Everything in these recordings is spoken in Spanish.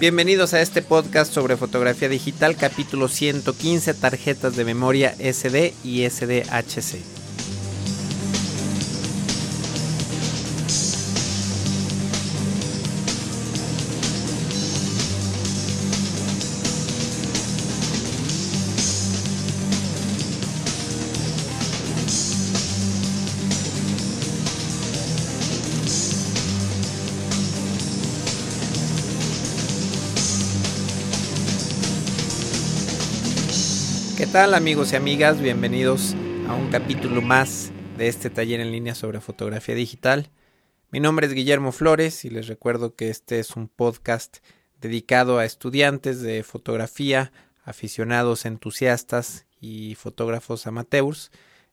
Bienvenidos a este podcast sobre fotografía digital, capítulo 115, tarjetas de memoria SD y SDHC. Amigos y amigas? Bienvenidos a un capítulo más de este taller en línea sobre fotografía digital. Mi nombre es Guillermo Flores y les recuerdo que este es un podcast dedicado a estudiantes de fotografía, aficionados entusiastas y fotógrafos amateurs.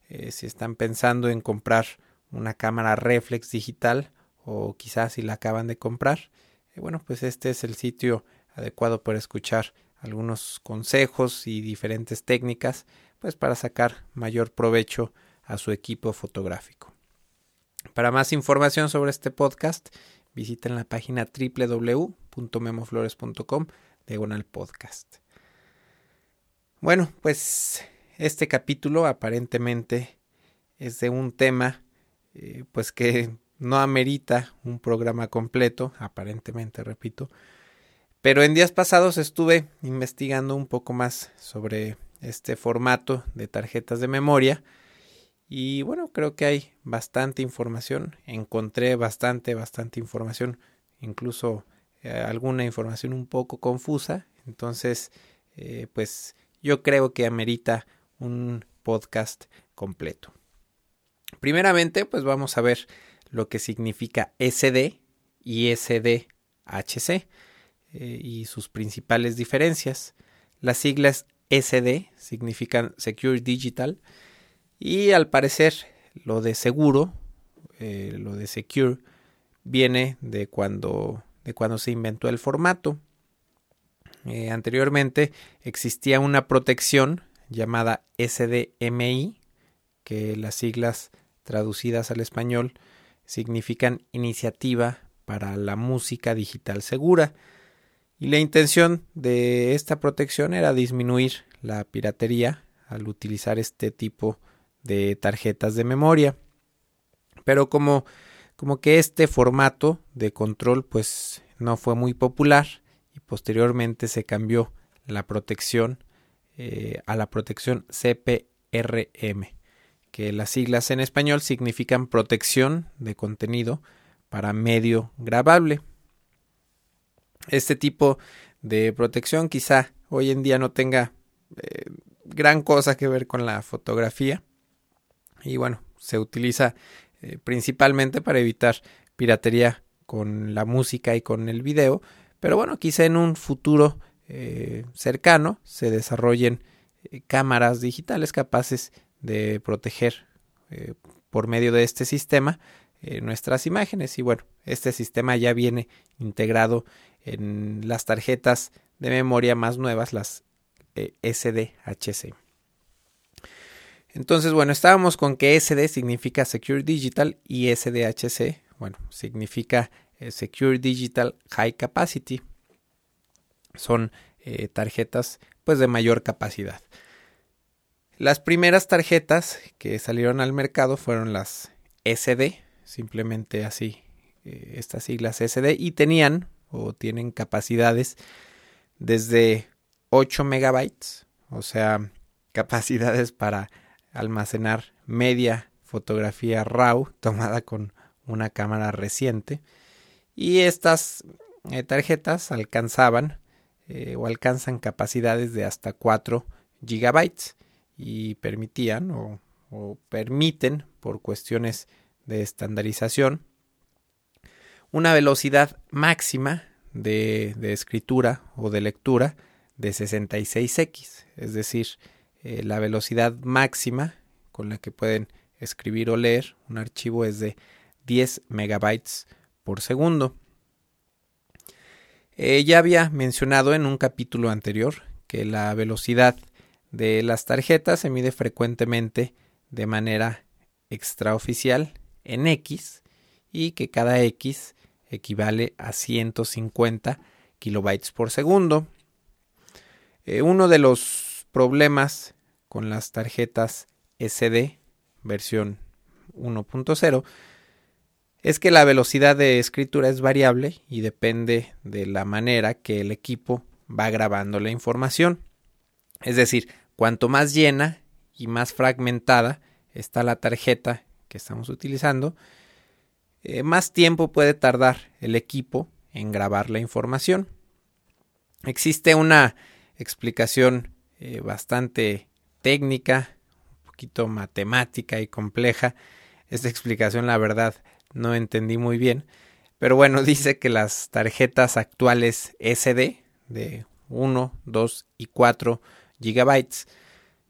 Eh, si están pensando en comprar una cámara reflex digital o quizás si la acaban de comprar, eh, bueno, pues este es el sitio adecuado para escuchar algunos consejos y diferentes técnicas pues para sacar mayor provecho a su equipo fotográfico. Para más información sobre este podcast, visiten la página www.memoflores.com podcast. Bueno, pues este capítulo aparentemente es de un tema eh, pues que no amerita un programa completo, aparentemente, repito, pero en días pasados estuve investigando un poco más sobre este formato de tarjetas de memoria y bueno, creo que hay bastante información. Encontré bastante, bastante información, incluso eh, alguna información un poco confusa. Entonces, eh, pues yo creo que amerita un podcast completo. Primeramente, pues vamos a ver lo que significa SD y SDHC. Eh, y sus principales diferencias. Las siglas SD significan Secure Digital y al parecer lo de seguro, eh, lo de Secure, viene de cuando, de cuando se inventó el formato. Eh, anteriormente existía una protección llamada SDMI, que las siglas traducidas al español significan Iniciativa para la Música Digital Segura. Y la intención de esta protección era disminuir la piratería al utilizar este tipo de tarjetas de memoria. Pero como, como que este formato de control pues no fue muy popular y posteriormente se cambió la protección eh, a la protección CPRM, que las siglas en español significan protección de contenido para medio grabable. Este tipo de protección quizá hoy en día no tenga eh, gran cosa que ver con la fotografía. Y bueno, se utiliza eh, principalmente para evitar piratería con la música y con el video, pero bueno, quizá en un futuro eh, cercano se desarrollen cámaras digitales capaces de proteger por medio de este sistema nuestras imágenes. Y bueno, este sistema ya viene integrado en las tarjetas de memoria más nuevas, las eh, SDHC. Entonces, bueno, estábamos con que SD significa Secure Digital y SDHC, bueno, significa eh, Secure Digital High Capacity. Son eh, tarjetas pues de mayor capacidad. Las primeras tarjetas que salieron al mercado fueron las SD, simplemente así, estas siglas SD, y tenían o tienen capacidades desde 8 megabytes, o sea, capacidades para almacenar media fotografía RAW tomada con una cámara reciente. Y estas eh, tarjetas alcanzaban eh, o alcanzan capacidades de hasta 4 gigabytes y permitían o permiten por cuestiones de estandarización una velocidad máxima de, escritura o de lectura de 66x, es decir, eh, la velocidad máxima con la que pueden escribir o leer un archivo es de 10 megabytes por segundo. Eh, ya había mencionado en un capítulo anterior que la velocidad de las tarjetas se mide frecuentemente de manera extraoficial en X y que cada X equivale a 150 kilobytes por segundo. Eh, uno de los problemas con las tarjetas SD versión 1.0 es que la velocidad de escritura es variable y depende de la manera que el equipo va grabando la información. Es decir, cuanto más llena y más fragmentada está la tarjeta que estamos utilizando, eh, más tiempo puede tardar el equipo en grabar la información. Existe una explicación eh, bastante técnica, un poquito matemática y compleja. Esta explicación, la verdad, no entendí muy bien. Pero bueno, dice que las tarjetas actuales SD de 1, 2 y 4 gigabytes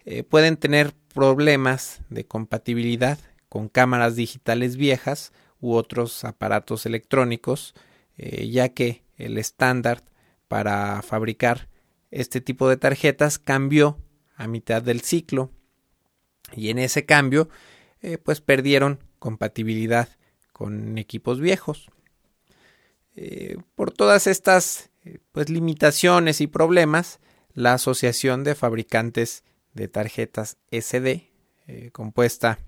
eh, pueden tener problemas de compatibilidad con cámaras digitales viejas u otros aparatos electrónicos, eh, ya que el estándar para fabricar este tipo de tarjetas cambió a mitad del ciclo y en ese cambio eh, pues perdieron compatibilidad con equipos viejos. Eh, por todas estas pues limitaciones y problemas, la Asociación de Fabricantes de Tarjetas SD, compuesta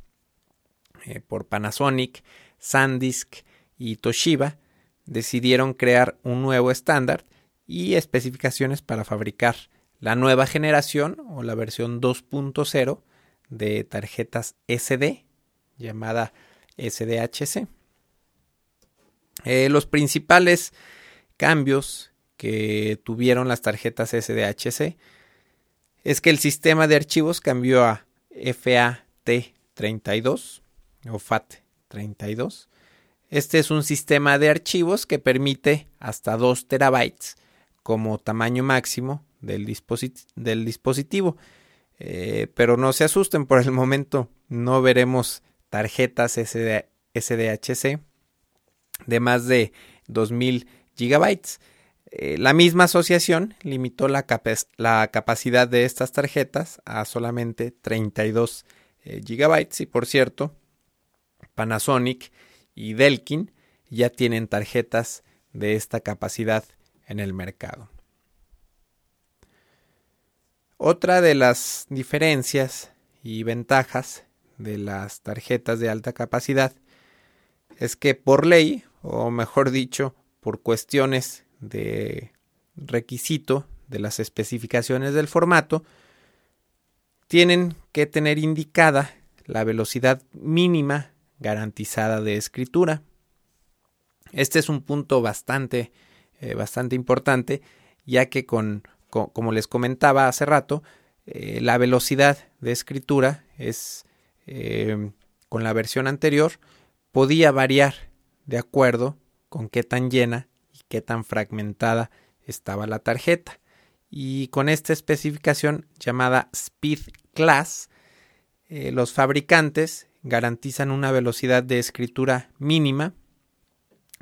por Panasonic, SanDisk y Toshiba decidieron crear un nuevo estándar y especificaciones para fabricar la nueva generación o la versión 2.0 de tarjetas SD llamada SDHC. Eh, los principales cambios que tuvieron las tarjetas SDHC es que el sistema de archivos cambió a FAT32 o FAT 32. Este es un sistema de archivos que permite hasta 2 terabytes como tamaño máximo del, dispositivo. Eh, pero no se asusten, por el momento no veremos tarjetas SDHC de más de 2000 gigabytes. Eh, la misma asociación limitó la, la, capacidad de estas tarjetas a solamente 32 eh, gigabytes y por cierto Panasonic y Delkin ya tienen tarjetas de esta capacidad en el mercado. Otra de las diferencias y ventajas de las tarjetas de alta capacidad es que por ley, o mejor dicho, por cuestiones de requisito de las especificaciones del formato, tienen que tener indicada la velocidad mínima garantizada de escritura. Este es un punto bastante, eh, bastante importante, ya que con, como les comentaba hace rato, eh, la velocidad de escritura es eh, con la versión anterior podía variar de acuerdo con qué tan llena y qué tan fragmentada estaba la tarjeta. Y con esta especificación llamada Speed Class, los fabricantes garantizan una velocidad de escritura mínima,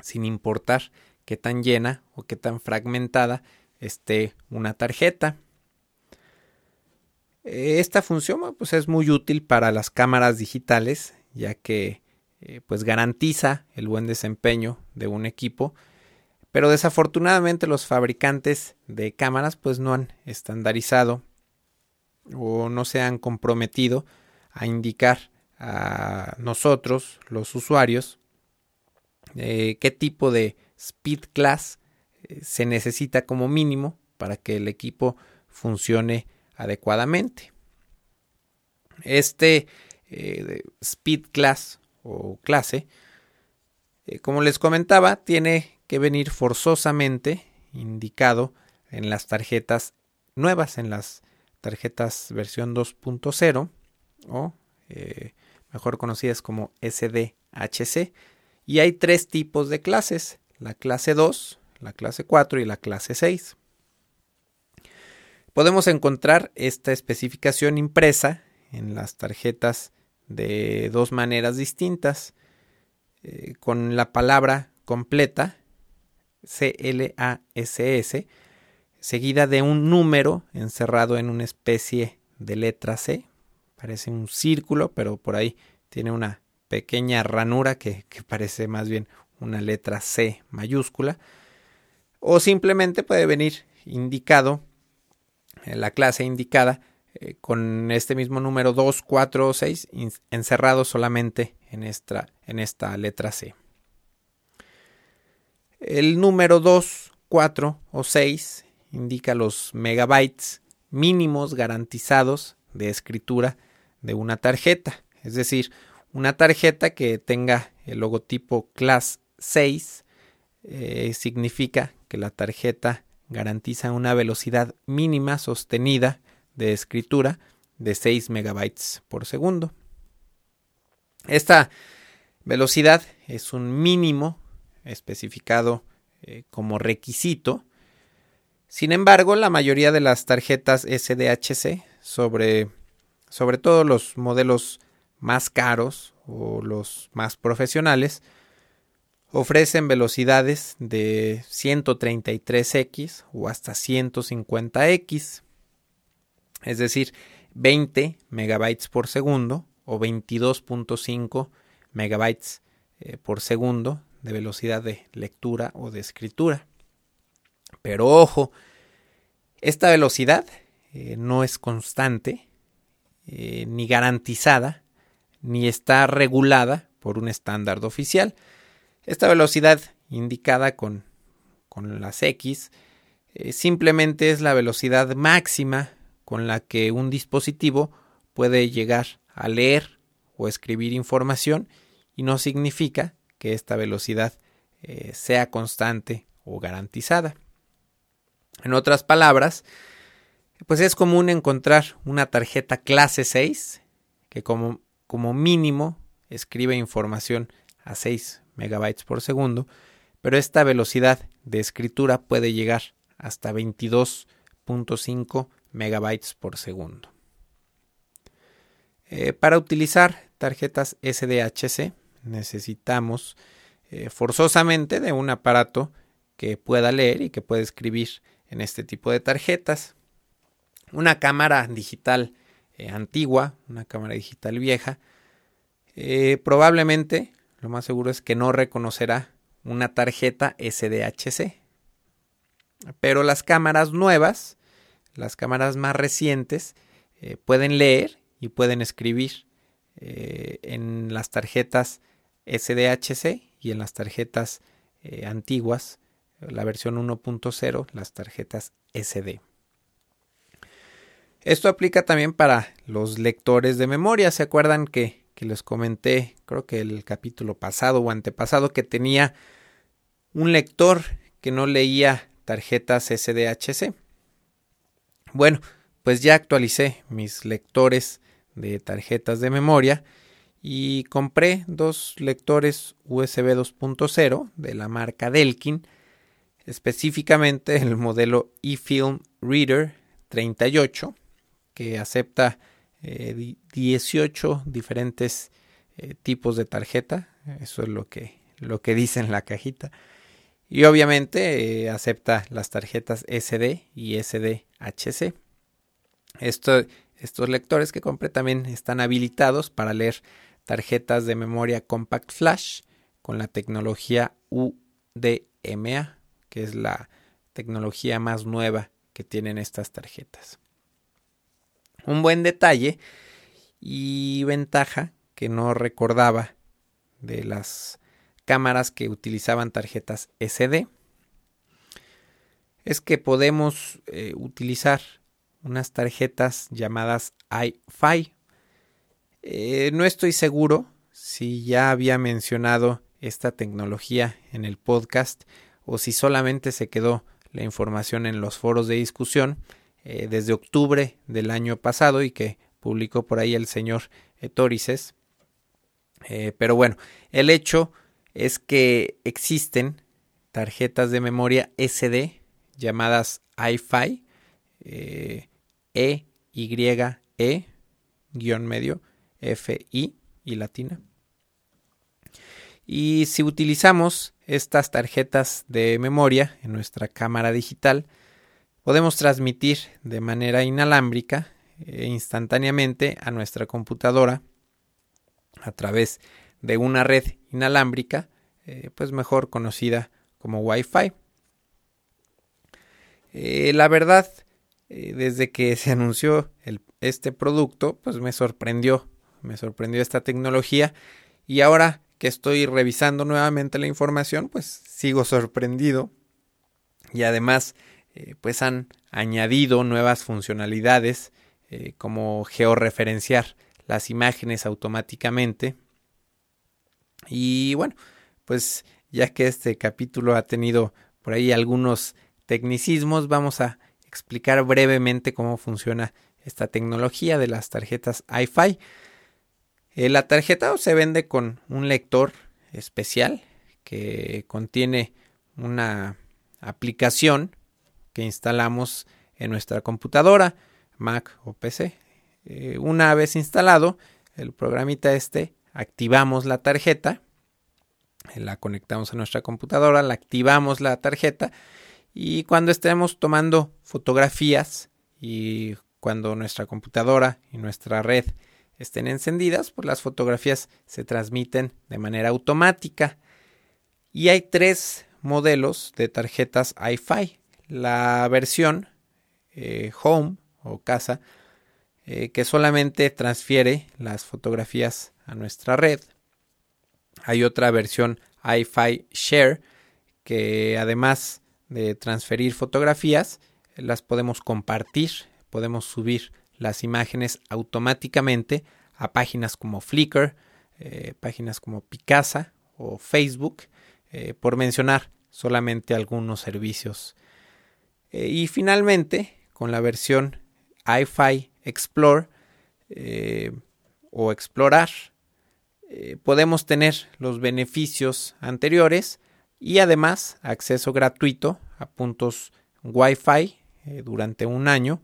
sin importar qué tan llena o qué tan fragmentada esté una tarjeta. Esta función pues, es muy útil para las cámaras digitales, ya que eh, pues, garantiza el buen desempeño de un equipo, pero desafortunadamente los fabricantes de cámaras pues, no han estandarizado o no se han comprometido a indicar a nosotros, los usuarios, eh, qué tipo de speed class eh, se necesita como mínimo para que el equipo funcione adecuadamente. Este eh, speed class o clase, como les comentaba, tiene que venir forzosamente indicado en las tarjetas nuevas, en las tarjetas versión 2.0 o mejor conocidas como SDHC. Y hay tres tipos de clases, la clase 2, la clase 4 y la clase 6. Podemos encontrar esta especificación impresa en las tarjetas de dos maneras distintas, eh, con la palabra completa, CLASS, seguida de un número encerrado en una especie de letra C, parece un círculo, pero por ahí tiene una pequeña ranura que, parece más bien una letra C mayúscula. o simplemente puede venir indicado, en la clase indicada, eh, con este mismo número 2, 4 o 6 encerrado solamente en esta, en esta letra C. El número 2, 4 o 6 indica los megabytes mínimos garantizados de escritura de una tarjeta, es decir, una tarjeta que tenga el logotipo Class 6 eh, significa que la tarjeta garantiza una velocidad mínima sostenida de escritura de 6 megabytes por segundo. Esta velocidad es un mínimo especificado eh, como requisito. Sin embargo, la mayoría de las tarjetas SDHC, sobre, sobre todo los modelos más caros o los más profesionales, ofrecen velocidades de 133x o hasta 150x, es decir, 20 megabytes por segundo o 22.5 megabytes eh, por segundo de velocidad de lectura o de escritura. Pero ojo, esta velocidad eh, no es constante eh, ni garantizada ni está regulada por un estándar oficial. Esta velocidad indicada con, con las X eh, simplemente es la velocidad máxima con la que un dispositivo puede llegar a leer o escribir información y no significa que esta velocidad eh, sea constante o garantizada. En otras palabras, pues es común encontrar una tarjeta clase 6 que como mínimo escribe información a 6 megabytes por segundo, pero esta velocidad de escritura puede llegar hasta 22.5 megabytes por segundo. Eh, para utilizar tarjetas SDHC necesitamos eh, forzosamente de un aparato que pueda leer y que pueda escribir en este tipo de tarjetas. Una cámara digital eh, antigua, una cámara digital vieja, eh, probablemente lo más seguro es que no reconocerá una tarjeta SDHC. Pero las cámaras nuevas, las cámaras más recientes, eh, pueden leer y pueden escribir en las tarjetas SDHC y en las tarjetas antiguas, la versión 1.0, las tarjetas SD. Esto aplica también para los lectores de memoria. ¿Se acuerdan que, les comenté, creo que el capítulo pasado o antepasado, que tenía un lector que no leía tarjetas SDHC? Bueno, pues ya actualicé mis lectores de tarjetas de memoria y compré dos lectores USB 2.0 de la marca Delkin, específicamente el modelo eFilm Reader 38 que acepta 18 eh, diferentes eh, tipos de tarjeta. Eso es lo que, lo que dice en la cajita. Y obviamente eh, acepta las tarjetas SD y SDHC. estos lectores que compré también están habilitados para leer tarjetas de memoria Compact Flash con la tecnología UDMA, que es la tecnología más nueva que tienen estas tarjetas. Un buen detalle y ventaja que no recordaba de las cámaras que utilizaban tarjetas SD es que podemos eh, utilizar unas tarjetas llamadas iFi. Eh, no estoy seguro si ya había mencionado esta tecnología en el podcast o si solamente se quedó la información en los foros de discusión, eh, desde octubre del año pasado y que publicó por ahí el señor Etorices. Eh, pero bueno, el hecho es que existen tarjetas de memoria SD llamadas iFi, eh, E, Y, E, guion medio, F, I y latina. Y si utilizamos estas tarjetas de memoria en nuestra cámara digital, podemos transmitir de manera inalámbrica e instantáneamente a nuestra computadora a través de una red inalámbrica, eh, pues mejor conocida como Wi-Fi. la verdad, desde que se anunció este producto, pues me sorprendió, me sorprendió esta tecnología y ahora que estoy revisando nuevamente la información, pues sigo sorprendido y además pues han añadido nuevas funcionalidades como georreferenciar las imágenes automáticamente. Y bueno, pues ya que este capítulo ha tenido por ahí algunos tecnicismos, vamos a explicar brevemente cómo funciona esta tecnología de las tarjetas iFi. Eh, la tarjeta se vende con un lector especial que contiene una aplicación que instalamos en nuestra computadora, Mac o PC. Eh, una vez instalado el programita este, activamos la tarjeta, la conectamos a nuestra computadora, la activamos la tarjeta y cuando estemos tomando fotografías y cuando nuestra computadora y nuestra red estén encendidas, pues las fotografías se transmiten de manera automática. Y hay tres modelos de tarjetas iFi. La versión eh, Home o casa eh, que solamente transfiere las fotografías a nuestra red. Hay otra versión iFi Share que además de transferir fotografías, las podemos compartir, podemos subir las imágenes automáticamente a páginas como Flickr, eh, páginas como Picasa o Facebook, por mencionar solamente algunos servicios. Y finalmente, con la versión iFi Explore eh, o explorar, eh, podemos tener los beneficios anteriores y además acceso gratuito a puntos Wi-Fi eh, durante un año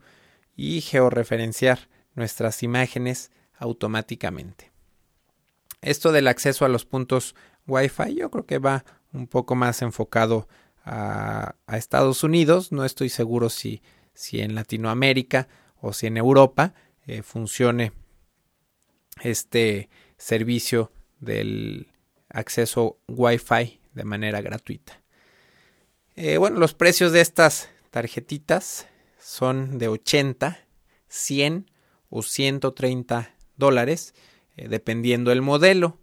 y georreferenciar nuestras imágenes automáticamente. Esto del acceso a los puntos Wi-Fi yo creo que va un poco más enfocado a Estados Unidos. No estoy seguro si, si en Latinoamérica o si en Europa eh, funcione este servicio del acceso Wi-Fi de manera gratuita. Eh, bueno, los precios de estas tarjetitas son de 80, 100 o 130 dólares, eh, dependiendo del modelo.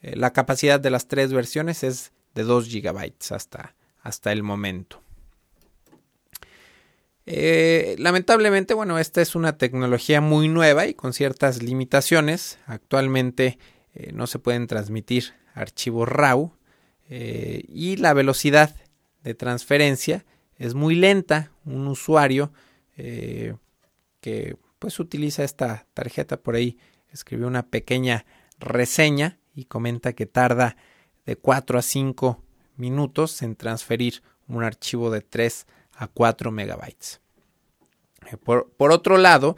la capacidad de las tres versiones es de 2 gigabytes hasta, hasta el momento. Eh, lamentablemente, bueno, esta es una tecnología muy nueva y con ciertas limitaciones. Actualmente eh, no se pueden transmitir archivos RAW eh, y la velocidad de transferencia es muy lenta. Un usuario que pues utiliza esta tarjeta por ahí escribió una pequeña reseña y comenta que tarda de 4 a 5 minutos en transferir un archivo de 3 a 4 megabytes. Eh, por, otro lado,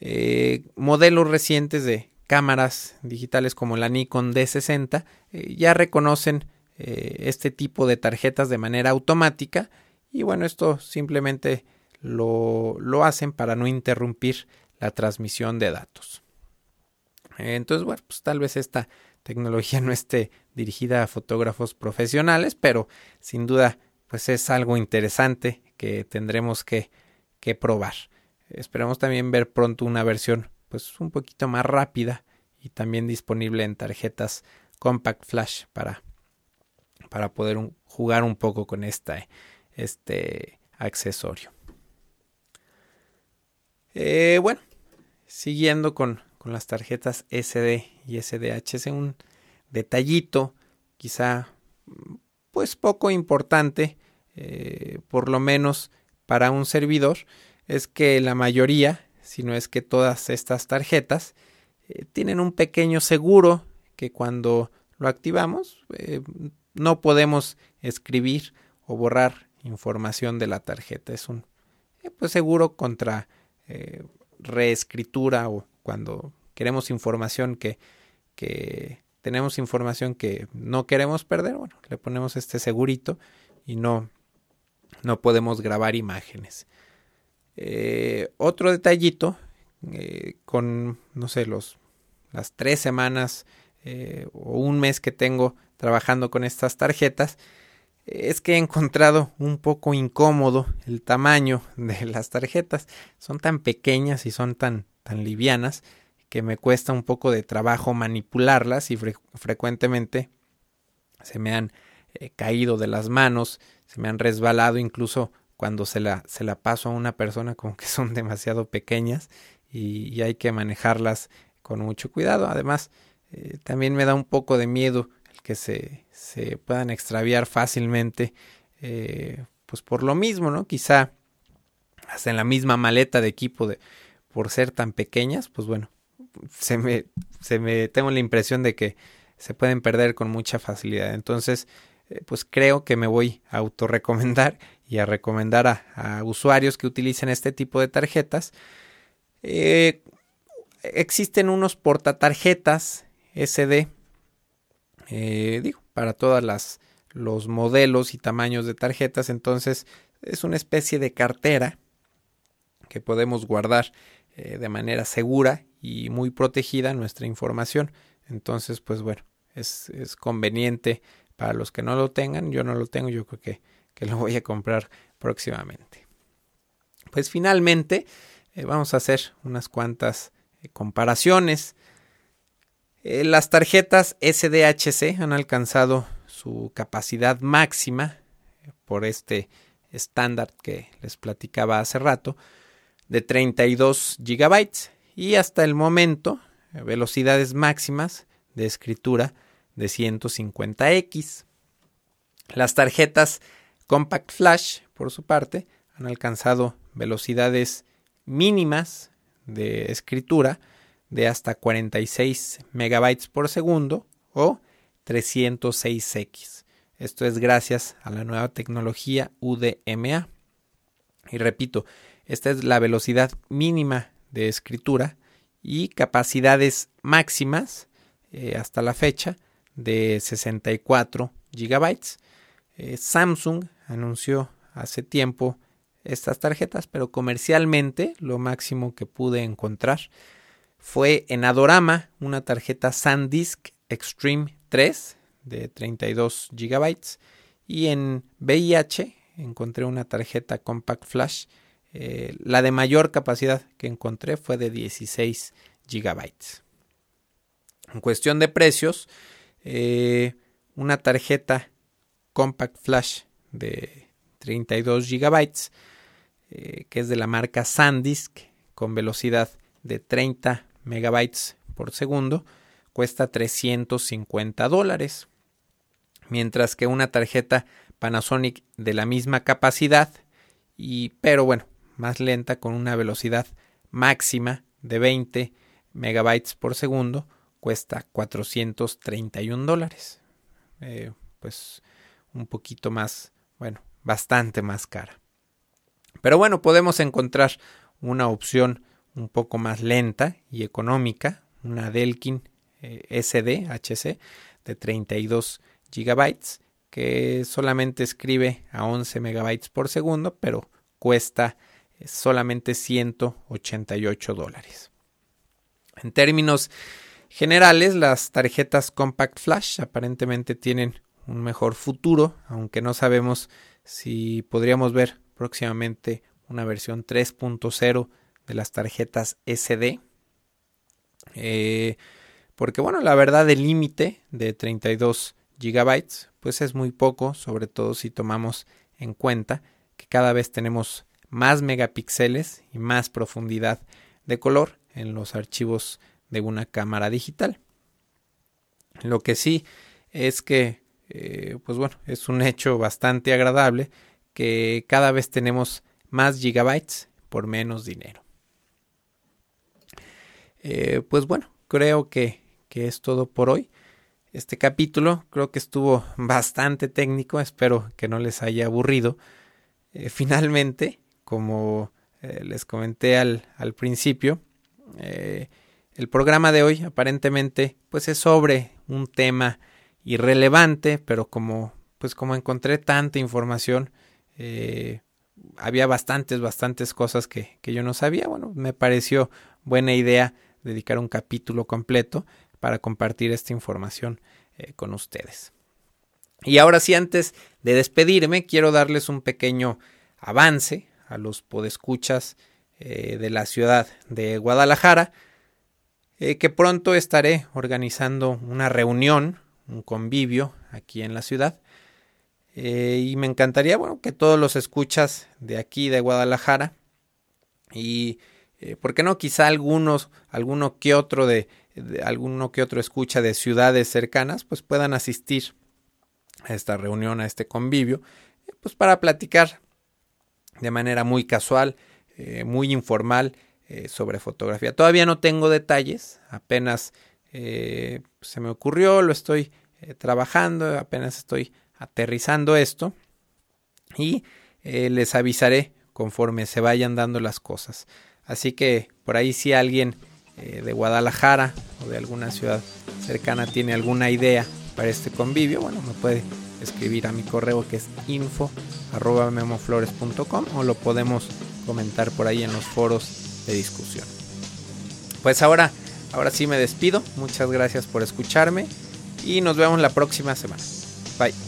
eh, modelos recientes de cámaras digitales como la Nikon D60 eh, ya reconocen este tipo de tarjetas de manera automática y bueno, esto simplemente lo, lo hacen para no interrumpir la transmisión de datos. Entonces, bueno, pues tal vez esta tecnología no esté dirigida a fotógrafos profesionales, pero sin duda pues es algo interesante que tendremos que, que probar. Esperamos también ver pronto una versión pues un poquito más rápida y también disponible en tarjetas compact flash para, para poder jugar un poco con este accesorio. Eh, bueno, siguiendo con, con, las tarjetas SD y SDH, es un detallito quizá pues poco importante eh, por lo menos para un servidor, es que la mayoría, si no es que todas estas tarjetas, eh, tienen un pequeño seguro que cuando lo activamos eh, no podemos escribir o borrar información de la tarjeta. Es un pues seguro contra reescritura o cuando queremos información que, que tenemos información que no queremos perder, bueno, le ponemos este segurito y no, no podemos grabar imágenes. Eh, otro detallito, eh, con, no sé, los, las tres semanas eh, o un mes que tengo trabajando con estas tarjetas, es que he encontrado un poco incómodo el tamaño de las tarjetas. Son tan pequeñas y son tan, tan livianas que me cuesta un poco de trabajo manipularlas y frecuentemente se me han eh, caído de las manos, se me han resbalado incluso cuando se la, se la paso a una persona como que son demasiado pequeñas y, hay que manejarlas con mucho cuidado. Además, eh, también me da un poco de miedo el que se, se puedan extraviar fácilmente, eh, pues por lo mismo, ¿no? Quizá hasta en la misma maleta de equipo de por ser tan pequeñas, pues bueno, se me, se me tengo la impresión de que se pueden perder con mucha facilidad. Entonces, eh, pues creo que me voy a autorrecomendar y a recomendar a, usuarios que utilicen este tipo de tarjetas. Eh, existen unos portatarjetas SD, eh, digo, para todas las los modelos y tamaños de tarjetas. Entonces, es una especie de cartera que podemos guardar de manera segura y muy protegida nuestra información. Entonces, pues bueno, es, es, conveniente para los que no lo tengan. Yo no lo tengo, yo creo que, que lo voy a comprar próximamente. Pues finalmente eh, vamos a hacer unas cuantas eh, comparaciones. Eh, las tarjetas SDHC han alcanzado su capacidad máxima por este estándar que les platicaba hace rato de 32 GB y hasta el momento velocidades máximas de escritura de 150X. Las tarjetas Compact Flash, por su parte, han alcanzado velocidades mínimas de escritura de hasta 46 megabytes por segundo o 306X. Esto es gracias a la nueva tecnología UDMA. Y repito, esta es la velocidad mínima de escritura y capacidades máximas eh, hasta la fecha de 64 gigabytes. Eh, Samsung anunció hace tiempo estas tarjetas, pero comercialmente lo máximo que pude encontrar fue en Adorama una tarjeta SanDisk Extreme 3 de 32 gigabytes y en VIH encontré una tarjeta Compact Flash eh, la de mayor capacidad que encontré fue de 16 gigabytes. En cuestión de precios, eh, una tarjeta Compact Flash de 32 gigabytes, eh, que es de la marca SanDisk, con velocidad de 30 megabytes por segundo, cuesta 350 dólares. Mientras que una tarjeta Panasonic de la misma capacidad, y, pero bueno, más lenta con una velocidad máxima de 20 megabytes por segundo cuesta 431 dólares. Eh, pues un poquito más, bueno, bastante más cara. Pero bueno, podemos encontrar una opción un poco más lenta y económica, una Delkin eh, SD HC de 32 gigabytes que solamente escribe a 11 megabytes por segundo, pero cuesta solamente 188 dólares. En términos generales, las tarjetas Compact Flash aparentemente tienen un mejor futuro, aunque no sabemos si podríamos ver próximamente una versión 3.0 de las tarjetas SD. Eh, porque bueno, la verdad el límite de 32 GB pues es muy poco, sobre todo si tomamos en cuenta que cada vez tenemos más megapíxeles y más profundidad de color en los archivos de una cámara digital. Lo que sí es que, eh, pues bueno, es un hecho bastante agradable que cada vez tenemos más gigabytes por menos dinero. Eh, pues bueno, creo que, que es todo por hoy. Este capítulo creo que estuvo bastante técnico, espero que no les haya aburrido. Eh, finalmente, como eh, les comenté al, al principio, eh, el programa de hoy aparentemente pues es sobre un tema irrelevante, pero como pues como encontré tanta información, eh, había bastantes, bastantes cosas que, que, yo no sabía. Bueno, me pareció buena idea dedicar un capítulo completo para compartir esta información con ustedes. Y ahora sí, antes de despedirme, quiero darles un pequeño avance a los podescuchas eh, de la ciudad de Guadalajara, eh, que pronto estaré organizando una reunión, un convivio aquí en la ciudad. Eh, y me encantaría, bueno, que todos los escuchas de aquí de Guadalajara y, ¿por qué no? Quizá algunos, alguno que otro de, de, alguno que otro escucha de ciudades cercanas, pues puedan asistir a esta reunión, a este convivio, pues para platicar de manera muy casual, eh, muy informal eh, sobre fotografía. Todavía no tengo detalles, apenas eh, se me ocurrió, lo estoy trabajando, apenas estoy aterrizando esto y les avisaré conforme se vayan dando las cosas. Así que por ahí si alguien de Guadalajara o de alguna ciudad cercana tiene alguna idea para este convivio, bueno, me puede escribir a mi correo que es info arroba memoflores.com o lo podemos comentar por ahí en los foros de discusión. Pues ahora, ahora sí me despido. Muchas gracias por escucharme y nos vemos la próxima semana. Bye.